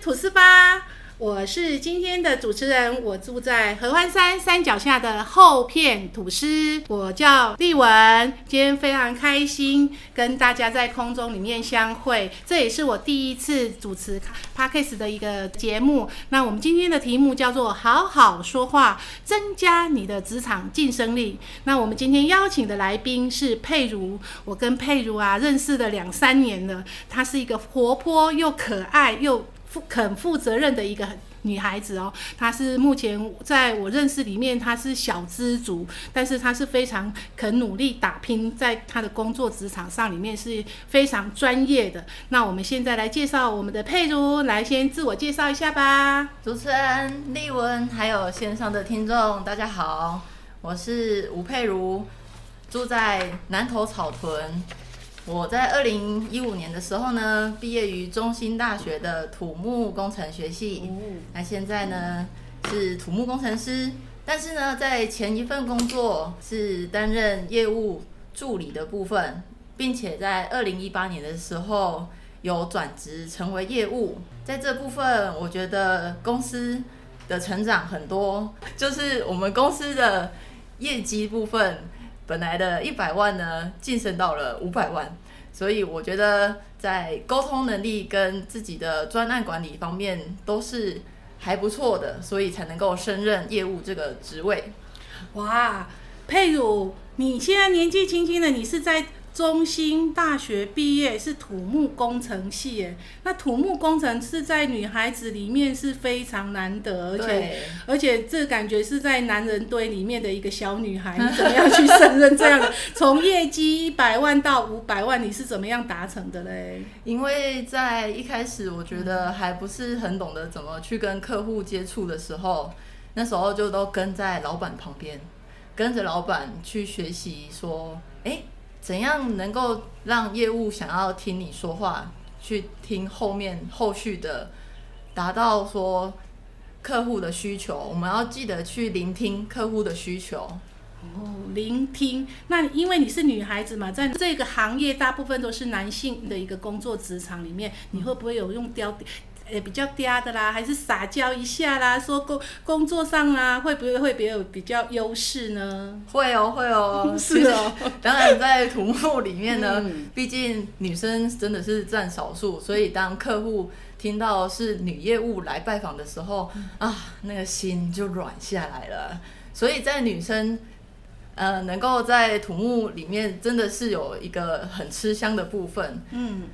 吐司吧！我是今天的主持人，我住在合欢山山脚下的后片吐司，我叫丽文。今天非常开心跟大家在空中里面相会，这也是我第一次主持 podcast 的一个节目。那我们今天的题目叫做“好好说话，增加你的职场晋升力”。那我们今天邀请的来宾是佩如，我跟佩如啊认识了两三年了，她是一个活泼又可爱又。负肯负责任的一个女孩子哦，她是目前在我认识里面，她是小资族，但是她是非常肯努力打拼，在她的工作职场上里面是非常专业的。那我们现在来介绍我们的佩如，来先自我介绍一下吧。主持人丽文，还有线上的听众，大家好，我是吴佩如，住在南投草屯。我在二零一五年的时候呢，毕业于中兴大学的土木工程学系。那现在呢是土木工程师，但是呢在前一份工作是担任业务助理的部分，并且在二零一八年的时候有转职成为业务。在这部分，我觉得公司的成长很多，就是我们公司的业绩部分。本来的一百万呢，晋升到了五百万，所以我觉得在沟通能力跟自己的专案管理方面都是还不错的，所以才能够升任业务这个职位。哇，佩如，你现在年纪轻轻的，你是在？中兴大学毕业是土木工程系，耶。那土木工程是在女孩子里面是非常难得，而且而且这感觉是在男人堆里面的一个小女孩，你怎么样去胜任这样的？从业绩一百万到五百万，你是怎么样达成的嘞？因为在一开始，我觉得还不是很懂得怎么去跟客户接触的时候，那时候就都跟在老板旁边，跟着老板去学习，说，哎。怎样能够让业务想要听你说话，去听后面后续的，达到说客户的需求？我们要记得去聆听客户的需求。哦，聆听。那因为你是女孩子嘛，在这个行业大部分都是男性的一个工作职场里面，你会不会有用雕？也比较嗲的啦，还是撒娇一下啦？说工工作上啊，会不会会比有比较优势呢？会哦，会哦，是哦。当然，在土木里面呢，毕竟女生真的是占少数，所以当客户听到是女业务来拜访的时候，啊，那个心就软下来了。所以在女生呃，能够在土木里面，真的是有一个很吃香的部分。嗯。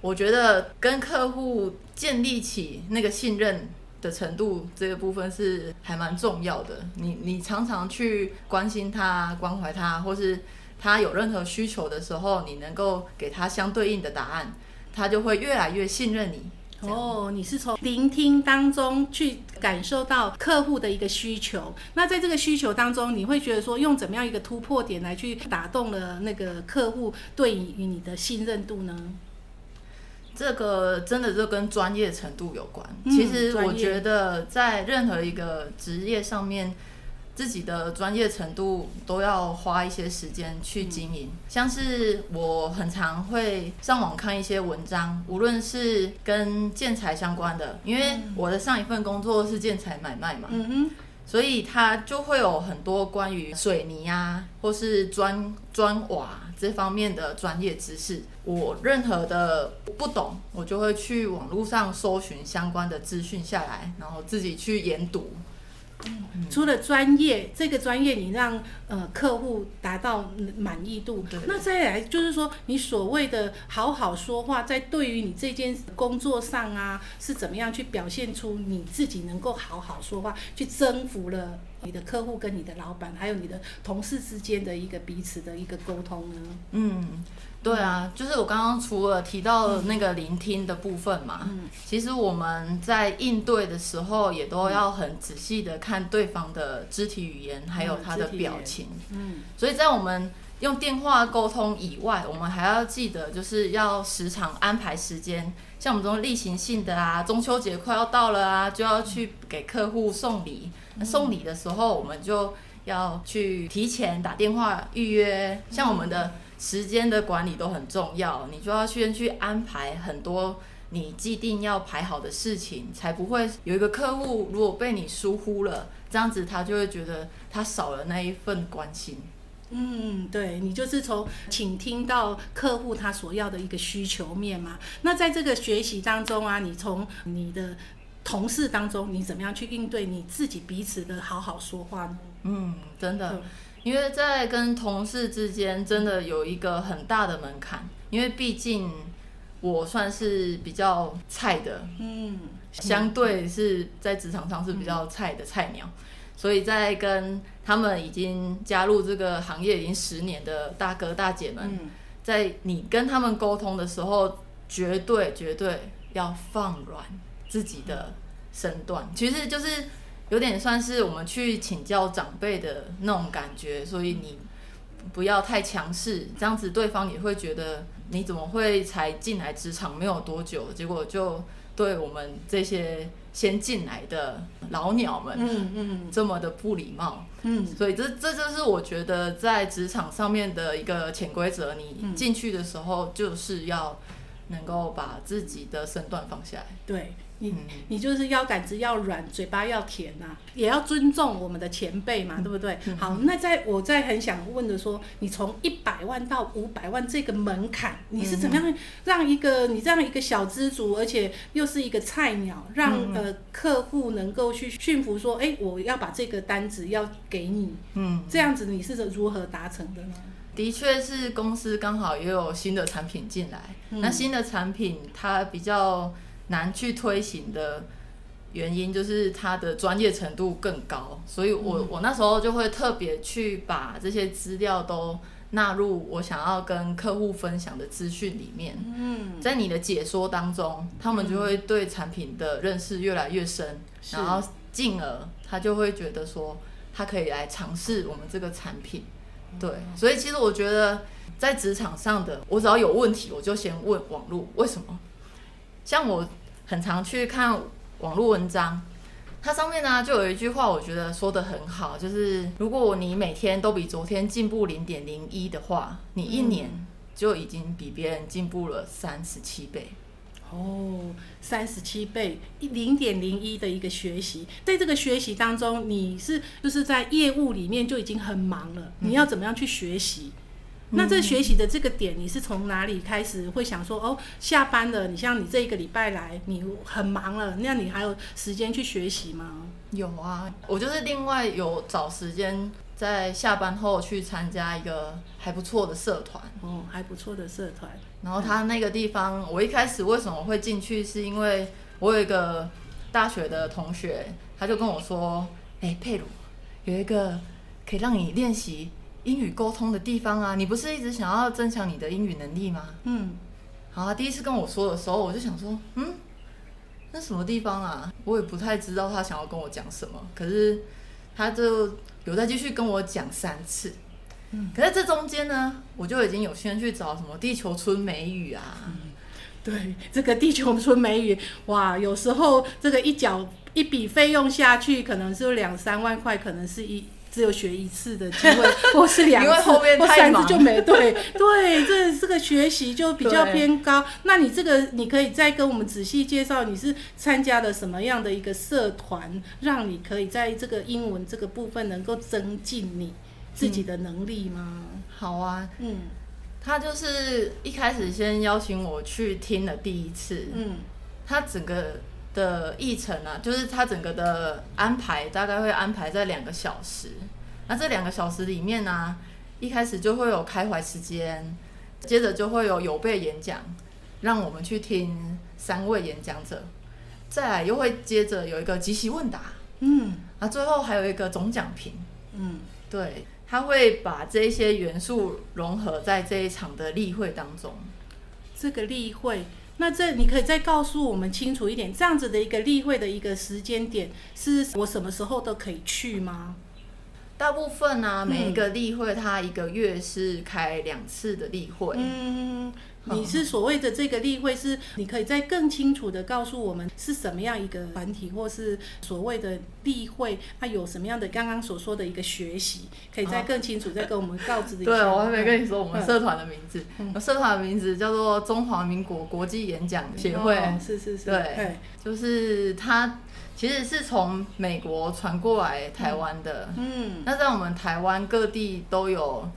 我觉得跟客户建立起那个信任的程度，这个部分是还蛮重要的。你你常常去关心他、关怀他，或是他有任何需求的时候，你能够给他相对应的答案，他就会越来越信任你。哦，你是从聆听当中去感受到客户的一个需求。那在这个需求当中，你会觉得说用怎么样一个突破点来去打动了那个客户对于你的信任度呢？这个真的就跟专业程度有关。其实我觉得，在任何一个职业上面，自己的专业程度都要花一些时间去经营。像是我很常会上网看一些文章，无论是跟建材相关的，因为我的上一份工作是建材买卖嘛，所以它就会有很多关于水泥啊，或是砖砖瓦。这方面的专业知识，我任何的不懂，我就会去网络上搜寻相关的资讯下来，然后自己去研读。除了专业，这个专业你让呃客户达到满意度，那再来就是说，你所谓的好好说话，在对于你这件工作上啊，是怎么样去表现出你自己能够好好说话，去征服了你的客户跟你的老板，还有你的同事之间的一个彼此的一个沟通呢？嗯。对啊，就是我刚刚除了提到那个聆听的部分嘛，嗯其实我们在应对的时候也都要很仔细的看对方的肢体语言，还有他的表情。嗯，所以在我们用电话沟通以外，我们还要记得就是要时常安排时间，像我们这种例行性的啊，中秋节快要到了啊，就要去给客户送礼。那送礼的时候，我们就要去提前打电话预约，像我们的。时间的管理都很重要，你就要先去安排很多你既定要排好的事情，才不会有一个客户如果被你疏忽了，这样子他就会觉得他少了那一份关心。嗯，对你就是从倾听到客户他所要的一个需求面嘛。那在这个学习当中啊，你从你的同事当中，你怎么样去应对你自己彼此的好好说话呢？嗯，真的，因为在跟同事之间，真的有一个很大的门槛，因为毕竟我算是比较菜的，嗯，相对是在职场上是比较菜的菜鸟。所以在跟他们已经加入这个行业已经十年的大哥大姐们，在你跟他们沟通的时候，绝对绝对要放软自己的身段，其实就是有点算是我们去请教长辈的那种感觉。所以你不要太强势，这样子对方也会觉得你怎么会才进来职场没有多久，结果就对我们这些。先进来的老鸟们，嗯嗯，这么的不礼貌，嗯，所以这这就是我觉得在职场上面的一个潜规则。你进去的时候，就是要能够把自己的身段放下来。对。你你就是腰杆子要软，嘴巴要甜呐，也要尊重我们的前辈嘛，对不对？好，那在我在很想问的说，你从一百万到五百万这个门槛，你是怎么样让一个你这样一个小资族，而且又是一个菜鸟，让呃客户能够去驯服说，哎，我要把这个单子要给你，嗯，这样子你是如何达成的呢？的确是公司刚好也有新的产品进来，那新的产品它比较。难去推行的原因就是它的专业程度更高，所以我我那时候就会特别去把这些资料都纳入我想要跟客户分享的资讯里面。嗯，在你的解说当中，他们就会对产品的认识越来越深，然后进而他就会觉得说他可以来尝试我们这个产品。对，所以其实我觉得在职场上的，我只要有问题，我就先问网络为什么。像我很常去看网络文章，它上面呢就有一句话，我觉得说的很好，就是如果你每天都比昨天进步零点零一的话，你一年就已经比别人进步了三十七倍。哦，三十七倍，零点零一的一个学习，在这个学习当中，你是就是在业务里面就已经很忙了，你要怎么样去学习？那这学习的这个点，你是从哪里开始会想说哦，下班了，你像你这一个礼拜来，你很忙了，那你还有时间去学习吗？有啊，我就是另外有找时间在下班后去参加一个还不错的社团哦，还不错的社团。然后他那个地方，我一开始为什么会进去，是因为我有一个大学的同学，他就跟我说，哎，佩鲁有一个可以让你练习。英语沟通的地方啊，你不是一直想要增强你的英语能力吗？嗯，好啊。第一次跟我说的时候，我就想说，嗯，那什么地方啊？我也不太知道他想要跟我讲什么。可是他就有在继续跟我讲三次。嗯，可是这中间呢，我就已经有先去找什么地球村美语啊。对，这个地球村美语，哇，有时候这个一缴一笔费用下去，可能是两三万块，可能是一。只有学一次的机会，或是两次，或三次就没对 对，这这个学习就比较偏高。那你这个你可以再跟我们仔细介绍，你是参加了什么样的一个社团，让你可以在这个英文这个部分能够增进你自己的能力吗？好啊，嗯，他就是一开始先邀请我去听了第一次，嗯，他整个。的议程啊，就是它整个的安排大概会安排在两个小时。那这两个小时里面呢，一开始就会有开怀时间，接着就会有有备演讲，让我们去听三位演讲者，再来又会接着有一个即席问答，嗯，啊，最后还有一个总讲评，嗯，对，他会把这些元素融合在这一场的例会当中。这个例会。那这你可以再告诉我们清楚一点，这样子的一个例会的一个时间点，是我什么时候都可以去吗？大部分呢，每一个例会它一个月是开两次的例会。嗯，你是所谓的这个例会，是你可以再更清楚的告诉我们是什么样一个团体，或是所谓的例会，它有什么样的刚刚所说的一个学习，可以再更清楚再跟我们告知一下。对，我还没跟你说我们社团的名字，我社团的名字叫做中华民国国际演讲协会。是是是，对，就是它其实是从美国传过来台湾的。嗯，那在我们台湾各地都有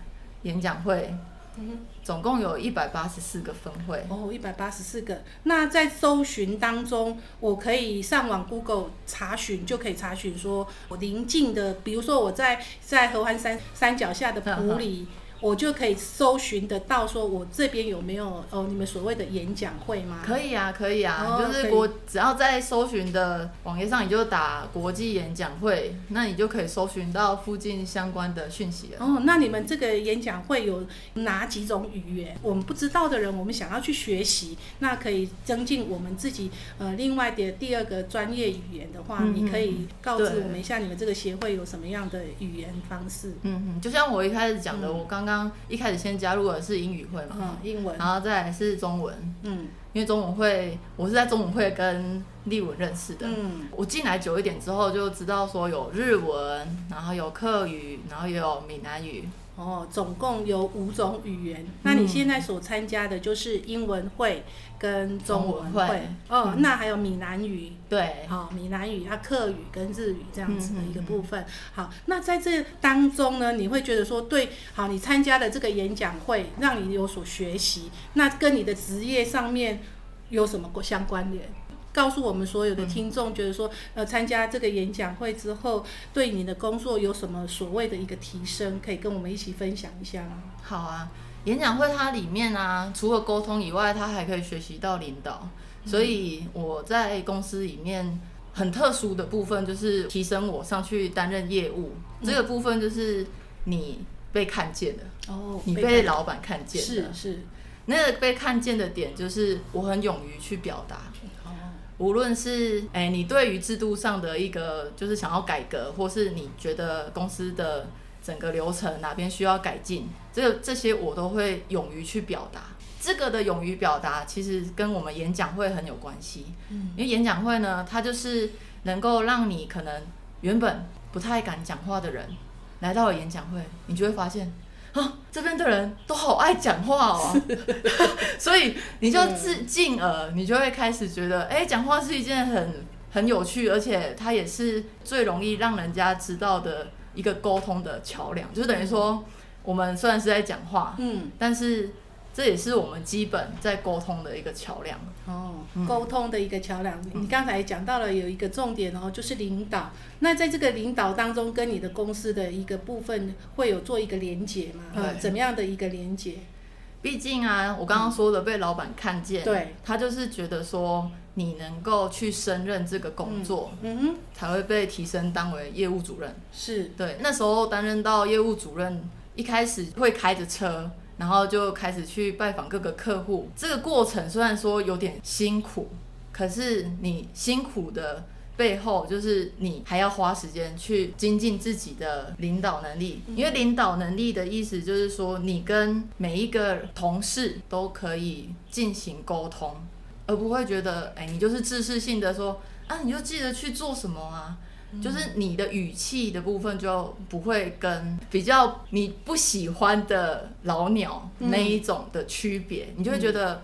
演讲会。嗯。总共有一百八十四个分会哦，一百八十四个。那在搜寻当中，我可以上网 Google 查询，就可以查询说，我临近的，比如说我在在合欢山山脚下的埔里。我就可以搜寻得到，说我这边有没有哦，你们所谓的演讲会吗？可以啊，可以啊，就是国只要在搜寻的网页上，你就打国际演讲会，那你就可以搜寻到附近相关的讯息了。哦，那你们这个演讲会有哪几种语言？我们不知道的人，我们想要去学习，那可以增进我们自己呃另外的第二个专业语言的话，你可以告知我们一下，你们这个协会有什么样的语言方式？嗯嗯，就像我一开始讲的，我刚刚。刚一开始先加入的是英语会嘛，嗯，英文，然后再来是中文，嗯，因为中文会，我是在中文会跟立文认识的，嗯，我进来久一点之后就知道说有日文，然后有客语，然后也有闽南语。哦，总共有五种语言。那你现在所参加的就是英文会跟中文会。哦，那还有闽南语。对，好，闽南语、它客语跟日语这样子的一个部分。好，那在这当中呢，你会觉得说，对，好，你参加的这个演讲会让你有所学习，那跟你的职业上面有什么相关联？告诉我们所有的听众，觉得说，呃，参加这个演讲会之后，对你的工作有什么所谓的一个提升，可以跟我们一起分享一下吗？好啊，演讲会它里面啊，除了沟通以外，它还可以学习到领导。所以我在公司里面很特殊的部分，就是提升我上去担任业务。这个部分，就是你被看见的哦，你被老板看见的，是是。那个被看见的点就是我很勇于去表达，无论是哎你对于制度上的一个就是想要改革，或是你觉得公司的整个流程哪边需要改进，这个这些我都会勇于去表达。这个的勇于表达其实跟我们演讲会很有关系，因为演讲会呢，它就是能够让你可能原本不太敢讲话的人来到了演讲会，你就会发现。啊，这边的人都好爱讲话哦，所以你就自进而你就会开始觉得，哎，讲话是一件很很有趣，而且它也是最容易让人家知道的一个沟通的桥梁，就等于说，我们虽然是在讲话，嗯，但是。这也是我们基本在沟通的一个桥梁哦，沟通的一个桥梁。你刚才讲到了有一个重点哦，就是领导。那在这个领导当中，跟你的公司的一个部分会有做一个连接吗？呃，怎么样的一个连接？毕竟啊，我刚刚说的被老板看见，对，他就是觉得说你能够去胜任这个工作，嗯哼，才会被提升当为业务主任。是对，那时候担任到业务主任，一开始会开着车。然后就开始去拜访各个客户，这个过程虽然说有点辛苦，可是你辛苦的背后，就是你还要花时间去精进自己的领导能力。因为领导能力的意思就是说，你跟每一个同事都可以进行沟通，而不会觉得，哎，你就是自视性的说，啊，你就记得去做什么啊。就是你的语气的部分就不会跟比较你不喜欢的老鸟那一种的区别，你就会觉得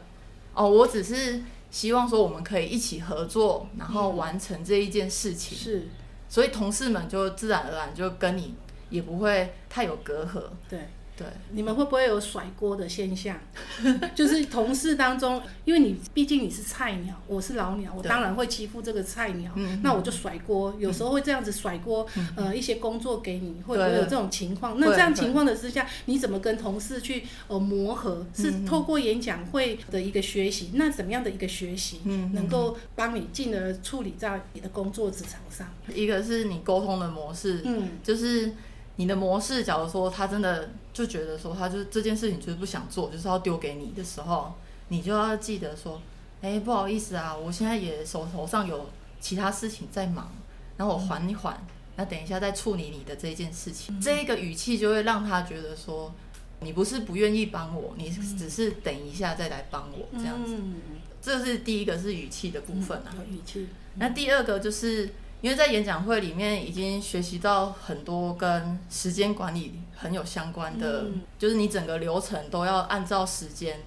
哦，我只是希望说我们可以一起合作，然后完成这一件事情。是，所以同事们就自然而然就跟你也不会太有隔阂。对。对，你们会不会有甩锅的现象？就是同事当中，因为你毕竟你是菜鸟，我是老鸟，我当然会欺负这个菜鸟，那我就甩锅。有时候会这样子甩锅，呃，一些工作给你，会不会有这种情况？那这样情况的之下，你怎么跟同事去呃磨合？是透过演讲会的一个学习，那怎么样的一个学习，能够帮你进而处理在你的工作职场上？一个是你沟通的模式，嗯，就是。你的模式，假如说他真的就觉得说，他就这件事情就是不想做，就是要丢给你的时候，你就要记得说，哎，不好意思啊，我现在也手头上有其他事情在忙，然后我缓一缓，那等一下再处理你的这件事情。这个语气就会让他觉得说，你不是不愿意帮我，你只是等一下再来帮我这样子。嗯这是第一个是语气的部分啊。有语气，那第二个就是因为在演讲会里面已经学习到很多跟时间管理很有相关的，嗯就是你整个流程都要按照时间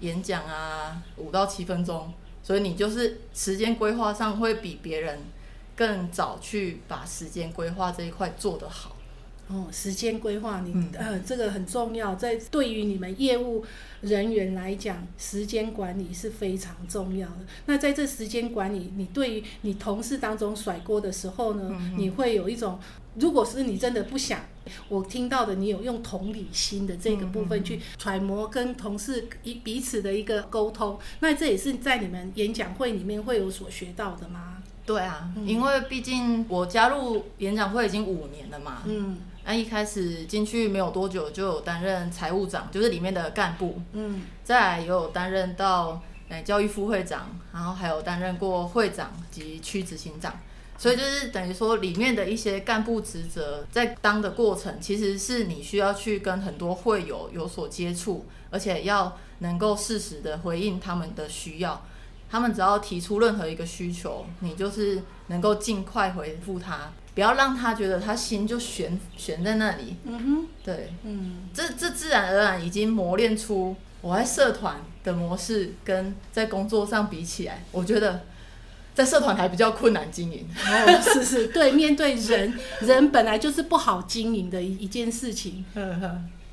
演讲啊，五到七分钟，所以你就是时间规划上会比别人更早去把时间规划这一块做得好。哦，时间规划你、嗯。呃这个很重要，在对于你们业务人员来讲，时间管理是非常重要的。那在这时间管理，你对于你同事当中甩锅的时候呢，嗯。你会有一种，如果是你真的不想，我听到的你有用同理心的这个部嗯分去揣摩跟同事一彼此的一个沟通，那这也是在你们演讲会里面会有所学到的吗？对啊，因为毕竟我加入演讲会已经五年了嘛，嗯那一开始进去没有多久就有担任财务长，就是里面的干部，嗯。再来也有担任到诶教育副会长，然后还有担任过会长及区执行长，所以就是等于说里面的一些干部职责，在当的过程，其实是你需要去跟很多会友有所接触，而且要能够适时的回应他们的需要。他们只要提出任何一个需求，你就是能够尽快回复他，不要让他觉得他心就悬悬在那里。嗯哼对，嗯。这这自然而然已经磨练出我在社团的模式，跟在工作上比起来，我觉得在社团还比较困难经营。哦，是是，对，面对人，人本来就是不好经营的一一件事情。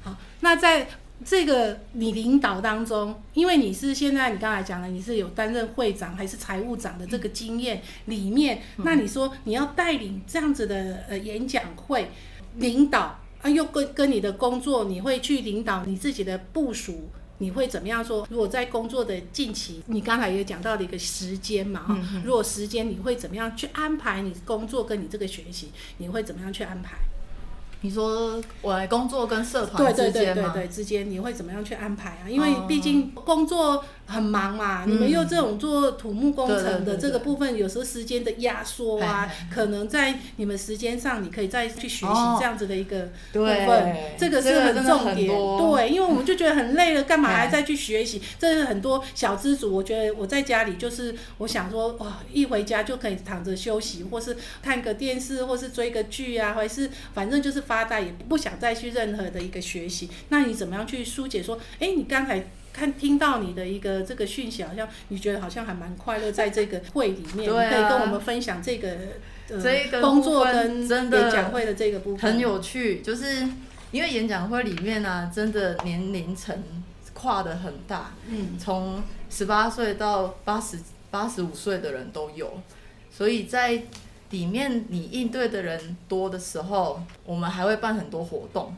好，那在这个你领导当中，因为你是现在你刚才讲的，你是有担任会长还是财务长的这个经验里面，那你说你要带领这样子的呃演讲会，领导啊，又跟跟你的工作，你会去领导你自己的部署。你会怎么样说？如果在工作的近期，你刚才也讲到了一个时间嘛，哈、如果时间你会怎么样去安排你工作跟你这个学习？你会怎么样去安排？你说我来工作跟社团之间吗？对对对，之间你会怎么样去安排啊？因为哦毕竟工作很忙嘛，嗯你们又这种做土木工程的这个部分，有时候时间的压缩啊可能在你们时间上，你可以再去学习哦这样子的一个部对分，这个是很重点。对，因为我们就觉得很累了，干嘛还再去学习？这是很多小资主，我觉得我在家里就是我想说，哇，一回家就可以躺着休息，或是看个电视，或是追个剧啊，或是反正就是发呆，也不想再去任何的一个学习。那你怎么样去疏解？说，哎，你刚才。看听到你的一个这个讯息，好像你觉得好像还蛮快乐，在这个会里面，对啊。你可以跟我们分享这个呃这个工作跟演讲会的这个部分，很有趣，就是因为演讲会里面呢、真的年龄层跨的很大，嗯。从十八岁到八十八十五岁的人都有，所以在里面你应对的人多的时候，我们还会办很多活动。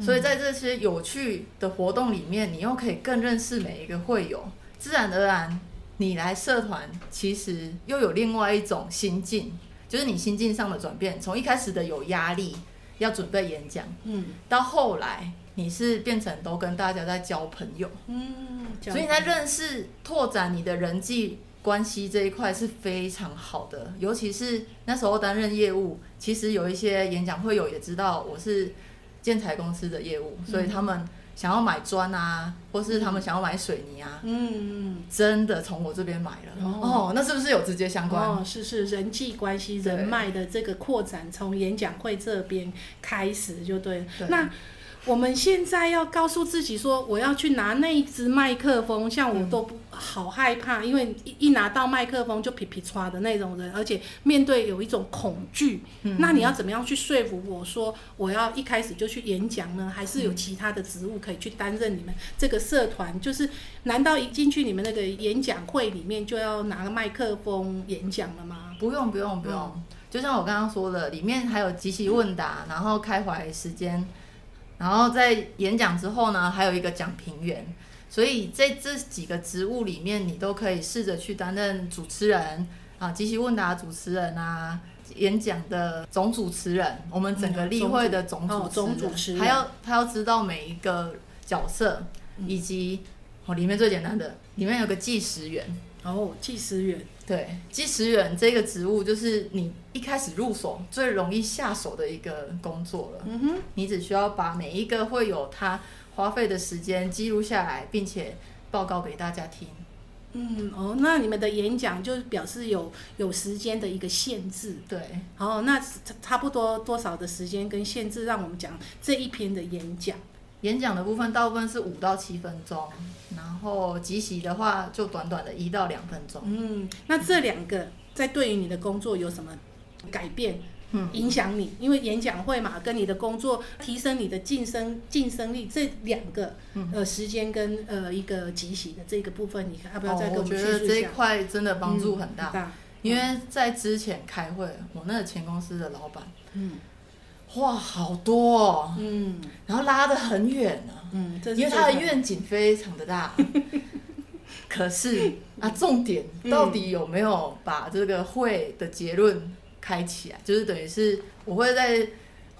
所以在这些有趣的活动里面，你又可以更认识每一个会友，自然而然，你来社团其实又有另外一种心境，就是你心境上的转变，从一开始的有压力要准备演讲，嗯。到后来你是变成都跟大家在交朋友，嗯，所以你在认识、拓展你的人际关系这一块是非常好的。尤其是那时候担任业务，其实有一些演讲会友也知道我是建材公司的业务，所以他们想要买砖啊，或是他们想要买水泥啊，嗯嗯真的从我这边买了。哦哦，那是不是有直接相关？哦，是是人际关系、人脉的这个扩展，从演讲会这边开始就对了。对那我们现在要告诉自己说，我要去拿那一只麦克风，像我都不、好害怕，因为一一拿到麦克风就噼噼唰的那种人，而且面对有一种恐惧。嗯那你要怎么样去说服我说，我要一开始就去演讲呢？还是有其他的职务可以去担任你们这个社团？就是难道一进去你们那个演讲会里面就要拿个麦克风演讲了吗？不用不用不用，嗯就像我刚刚说的，里面还有即席问答，然后开怀时间，然后在演讲之后呢，还有一个讲评员。所以在这几个职务里面，你都可以试着去担任主持人啊，即席问答主持人啊，演讲的总主持人，我们整个例会的总哦主持人，总主持人还要他要知道每一个角色，以及哦里面最简单的，里面有个计时员。哦，计时员，对，计时员这个职务就是你一开始入手最容易下手的一个工作了。嗯哼，你只需要把每一个会有他花费的时间记录下来，并且报告给大家听。嗯哦，那你们的演讲就表示有有时间的一个限制。对，哦，那差差不多多少的时间跟限制，让我们讲这一篇的演讲。演讲的部分大部分是五到七分钟，然后集席的话就短短的一到两分钟。嗯，那这两个在对于你的工作有什么改变？嗯，影响你，因为演讲会嘛，跟你的工作提升你的晋升晋升力，这两个呃时间跟呃一个集席的这个部分，你要不要再跟我们叙述一下？我觉得这一块真的帮助很大，因为在之前开会，我那个前公司的老板，嗯。话好多哦，嗯，然后拉得很远呢，嗯，因为他的愿景非常的大，可是啊，重点到底有没有把这个会的结论开起来？就是等于是我会在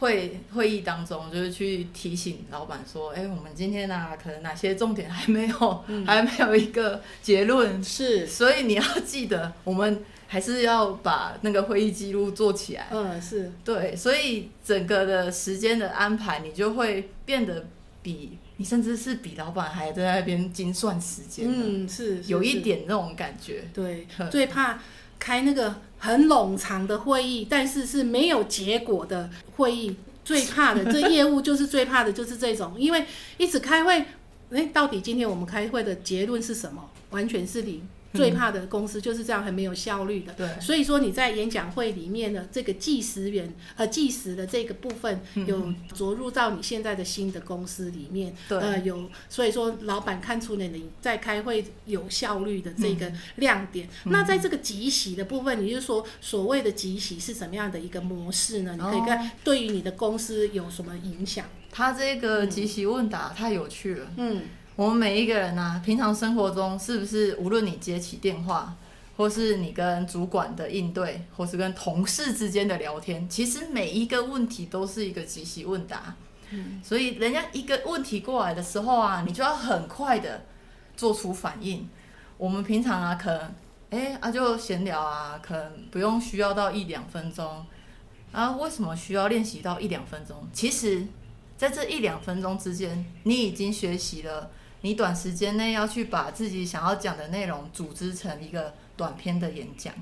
会会议当中，就是去提醒老板说，哎，我们今天呢，可能哪些重点还没有，还没有一个结论，是，所以你要记得我们。还是要把那个会议记录做起来。嗯，是对，所以整个的时间的安排，你就会变得比你甚至是比老板还在那边精算时间。嗯，是有一点那种感觉。对，最怕开那个很冗长的会议，但是是没有结果的会议。最怕的，这业务就是最怕的就是这种，因为一直开会，哎，到底今天我们开会的结论是什么？完全是零。最怕的公司就是这样很没有效率的，对。所以说你在演讲会里面的这个计时员和计时的这个部分有着入到你现在的新的公司里面，对。呃，有，所以说老板看出了你在开会有效率的这个亮点。那在这个集席的部分，你就说所谓的集席是什么样的一个模式呢？你可以看对于你的公司有什么影响？他这个集席问答太有趣了，嗯。我们每一个人呢，平常生活中是不是无论你接起电话，或是你跟主管的应对，或是跟同事之间的聊天，其实每一个问题都是一个即席问答。嗯，所以人家一个问题过来的时候啊，你就要很快的做出反应。我们平常啊，可能哎啊就闲聊啊，可能不用需要到一两分钟啊。为什么需要练习到一两分钟？其实，在这一两分钟之间，你已经学习了。你短时间内要去把自己想要讲的内容组织成一个短篇的演讲，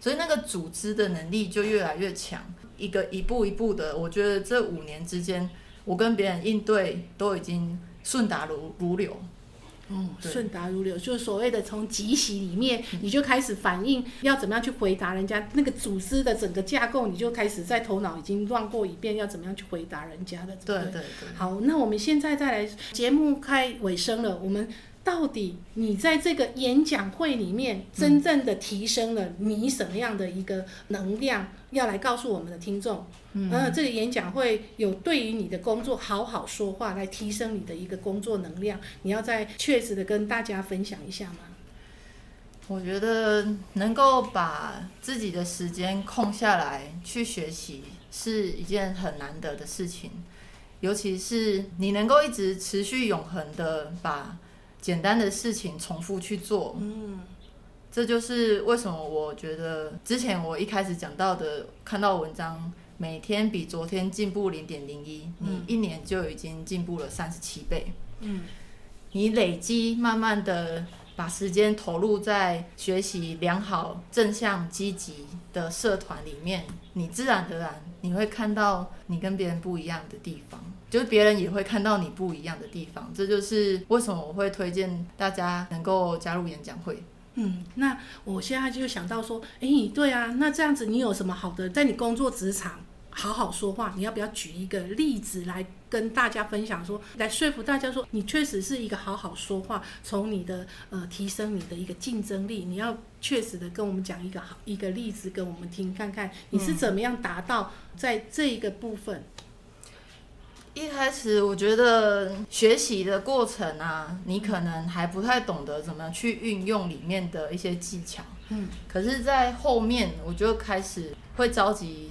所以那个组织的能力就越来越强。一个一步一步的，我觉得这五年之间，我跟别人应对都已经顺达如如流。嗯，顺达如流，就是所谓的从即席里面，你就开始反应要怎么样去回答人家那个组织的整个架构，你就开始在头脑已经乱过一遍，要怎么样去回答人家的。对对对。好，那我们现在再来，节目开尾声了，我们。到底你在这个演讲会里面真正的提升了你什么样的一个能量？要来告诉我们的听众，嗯，这个演讲会有对于你的工作好好说话，来提升你的一个工作能量。你要再确实的跟大家分享一下吗？我觉得能够把自己的时间空下来去学习是一件很难得的事情，尤其是你能够一直持续永恒的把。简单的事情重复去做，嗯，这就是为什么我觉得之前我一开始讲到的，看到文章每天比昨天进步零点零一，你一年就已经进步了三十七倍，嗯，你累积慢慢的把时间投入在学习良好、正向、积极的社团里面，你自然而然你会看到你跟别人不一样的地方。就是别人也会看到你不一样的地方，这就是为什么我会推荐大家能够加入演讲会。嗯，那我现在就想到说，哎，对啊，那这样子你有什么好的，在你工作职场好好说话，你要不要举一个例子来跟大家分享，说来说服大家说，你确实是一个好好说话，从你的呃提升你的一个竞争力，你要确实的跟我们讲一个好一个例子，跟我们听看看你是怎么样达到在这一个部分。一开始我觉得学习的过程啊，你可能还不太懂得怎么去运用里面的一些技巧。嗯，可是，在后面我就开始会着急。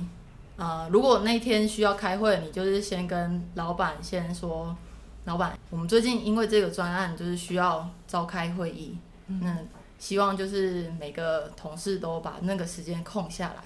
呃，如果那天需要开会，你就是先跟老板先说，老板，我们最近因为这个专案就是需要召开会议，那希望就是每个同事都把那个时间空下来。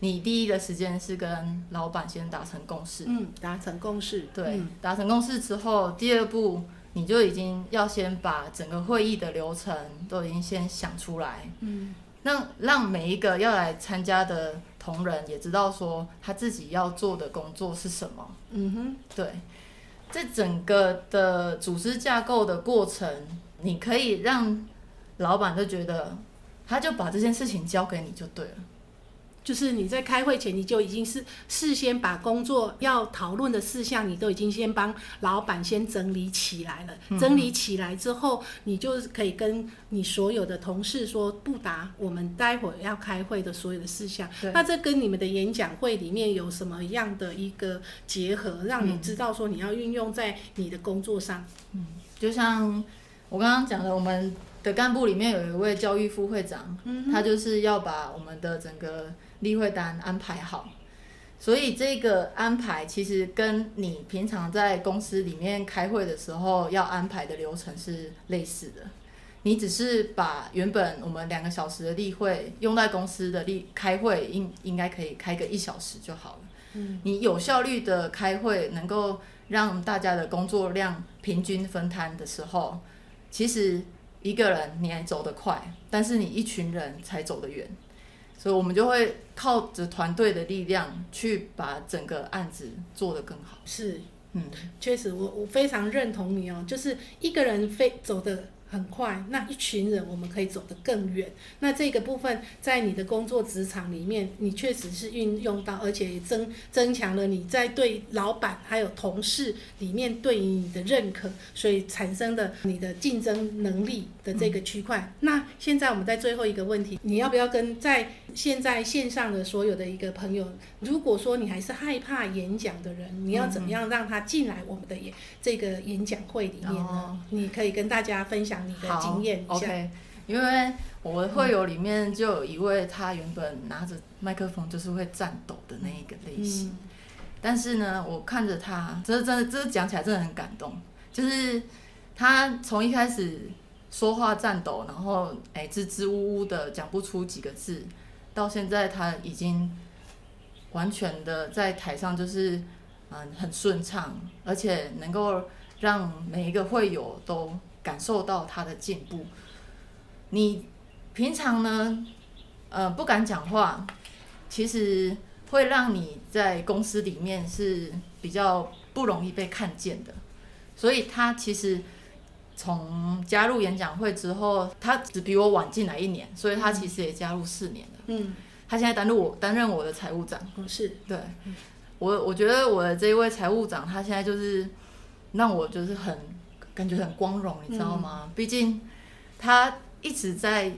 你第一个时间是跟老板先达成共识，嗯，达成共识，对嗯，达成共识之后，第二步你就已经要先把整个会议的流程都已经先想出来，嗯。让让每一个要来参加的同仁也知道说他自己要做的工作是什么。嗯哼，对，这整个的组织架构的过程，你可以让老板就觉得，他就把这件事情交给你就对了。就是你在开会前，你就已经是事先把工作要讨论的事项，你都已经先帮老板先整理起来了。嗯整理起来之后，你就是可以跟你所有的同事说，不答我们待会儿要开会的所有的事项。那这跟你们的演讲会里面有什么样的一个结合，让你知道说你要运用在你的工作上？嗯就像我刚刚讲的，我们的干部里面有一位教育副会长，嗯他就是要把我们的整个例会单安排好。所以这个安排其实跟你平常在公司里面开会的时候要安排的流程是类似的。你只是把原本我们两个小时的例会用在公司的例开会应应该可以开个一小时就好了。嗯你有效率的开会，能够让大家的工作量平均分摊的时候，其实一个人你还走得快，但是你一群人才走得远。所以我们就会靠着团队的力量去把整个案子做得更好。是，嗯，确实，我我非常认同你哦，就是一个人非走的很快，那一群人我们可以走得更远。那这个部分在你的工作职场里面，你确实是运用到，而且也增增强了你在对老板还有同事里面对于你的认可，所以产生的你的竞争能力的这个区块。那现在我们在最后一个问题，你要不要跟在现在线上的所有的一个朋友，如果说你还是害怕演讲的人，你要怎么样让他进来我们的演这个演讲会里面呢？你可以跟大家分享你的好经验一下。OK，因为我的会友里面就有一位，他原本拿着麦克风就是会颤抖的那一个类型。嗯但是呢，我看着他，这真的，这讲起来真的很感动。就是他从一开始说话颤抖，然后哎支支吾吾的讲不出几个字，到现在他已经完全的在台上就是嗯很顺畅，而且能够让每一个会友都感受到他的进步。你平常呢，呃不敢讲话，其实会让你在公司里面是比较不容易被看见的。所以他其实从加入演讲会之后，他只比我晚进来一年，所以他其实也加入四年了。嗯，他现在担任我担任我的财务长。哦是，对，我我觉得我的这一位财务长，他现在就是让我就是很感觉很光荣，你知道吗？毕竟他一直在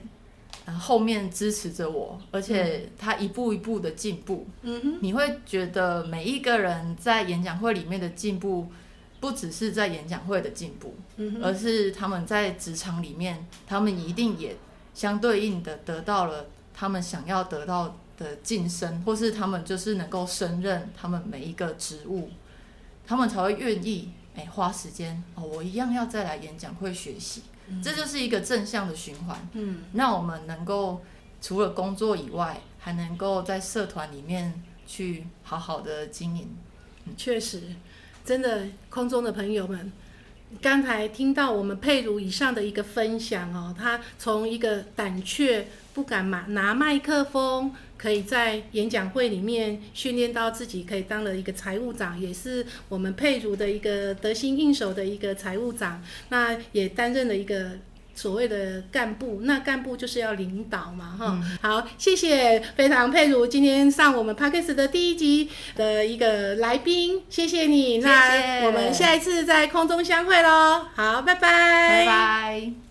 呃后面支持着我，而且他一步一步的进步，嗯哼，你会觉得每一个人在演讲会里面的进步，不只是在演讲会的进步，嗯，而是他们在职场里面，他们一定也相对应的得到了他们想要得到的晋升，或是他们就是能够胜任他们每一个职务，他们才会愿意哎、花时间哦，我一样要再来演讲会学习，这就是一个正向的循环，嗯，那我们能够除了工作以外，还能够在社团里面去好好的经营。确实，真的，空中的朋友们，刚才听到我们佩如以上的一个分享哦，他从一个胆怯、不敢拿拿麦克风，可以在演讲会里面训练到自己可以当了一个财务长，也是我们佩如的一个得心应手的一个财务长，那也担任了一个。所谓的干部，那干部就是要领导嘛，哈、好，谢谢，非常佩如今天上我们 p a c k e s 的第一集的一个来宾，谢谢你。谢谢那我们下一次在空中相会喽。好，拜拜，拜拜。